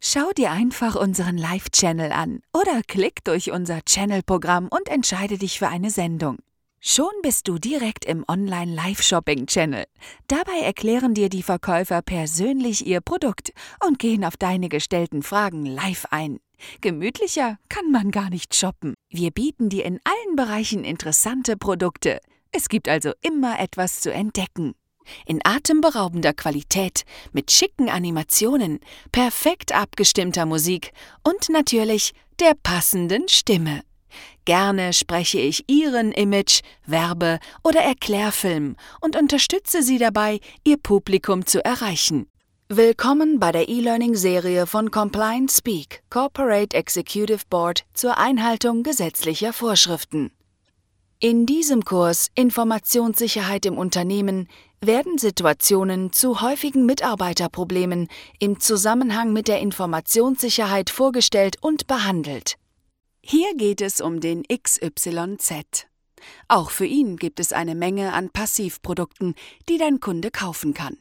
Schau dir einfach unseren Live-Channel an oder klick durch unser Channel-Programm und entscheide dich für eine Sendung. Schon bist du direkt im Online-Live-Shopping-Channel. Dabei erklären dir die Verkäufer persönlich ihr Produkt und gehen auf deine gestellten Fragen live ein. Gemütlicher kann man gar nicht shoppen. Wir bieten dir in allen Bereichen interessante Produkte. Es gibt also immer etwas zu entdecken in atemberaubender Qualität, mit schicken Animationen, perfekt abgestimmter Musik und natürlich der passenden Stimme. Gerne spreche ich Ihren Image, Werbe- oder Erklärfilm und unterstütze Sie dabei, Ihr Publikum zu erreichen. Willkommen bei der E-Learning-Serie von Compliance Speak, Corporate Executive Board zur Einhaltung gesetzlicher Vorschriften. In diesem Kurs Informationssicherheit im Unternehmen werden Situationen zu häufigen Mitarbeiterproblemen im Zusammenhang mit der Informationssicherheit vorgestellt und behandelt. Hier geht es um den XYZ. Auch für ihn gibt es eine Menge an Passivprodukten, die dein Kunde kaufen kann.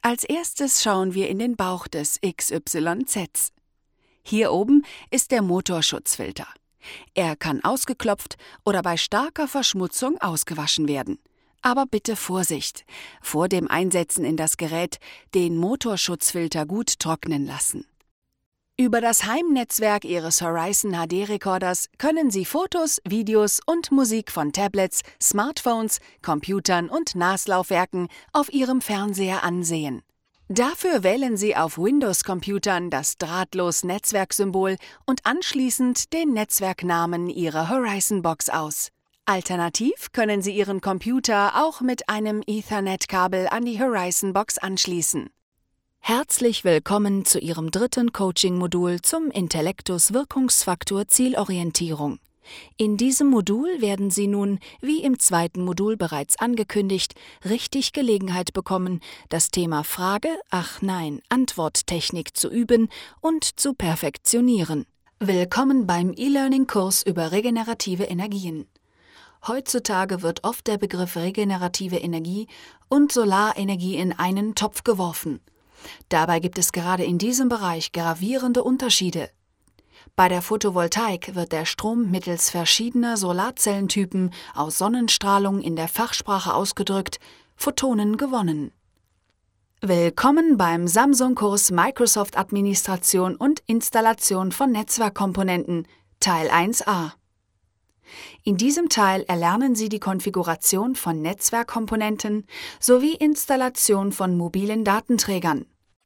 Als erstes schauen wir in den Bauch des XYZ. Hier oben ist der Motorschutzfilter. Er kann ausgeklopft oder bei starker Verschmutzung ausgewaschen werden. Aber bitte Vorsicht! Vor dem Einsetzen in das Gerät den Motorschutzfilter gut trocknen lassen. Über das Heimnetzwerk Ihres Horizon HD Recorders können Sie Fotos, Videos und Musik von Tablets, Smartphones, Computern und NAS-Laufwerken auf Ihrem Fernseher ansehen. Dafür wählen Sie auf Windows-Computern das Drahtlos-Netzwerksymbol und anschließend den Netzwerknamen Ihrer Horizon-Box aus. Alternativ können Sie Ihren Computer auch mit einem Ethernet-Kabel an die Horizon-Box anschließen. Herzlich willkommen zu Ihrem dritten Coaching-Modul zum Intellektus Wirkungsfaktor Zielorientierung. In diesem Modul werden Sie nun, wie im zweiten Modul bereits angekündigt, richtig Gelegenheit bekommen, das Thema Frage, ach nein, Antworttechnik zu üben und zu perfektionieren. Willkommen beim E-Learning-Kurs über regenerative Energien. Heutzutage wird oft der Begriff regenerative Energie und Solarenergie in einen Topf geworfen. Dabei gibt es gerade in diesem Bereich gravierende Unterschiede. Bei der Photovoltaik wird der Strom mittels verschiedener Solarzellentypen aus Sonnenstrahlung in der Fachsprache ausgedrückt Photonen gewonnen. Willkommen beim Samsung-Kurs Microsoft Administration und Installation von Netzwerkkomponenten Teil 1a. In diesem Teil erlernen Sie die Konfiguration von Netzwerkkomponenten sowie Installation von mobilen Datenträgern.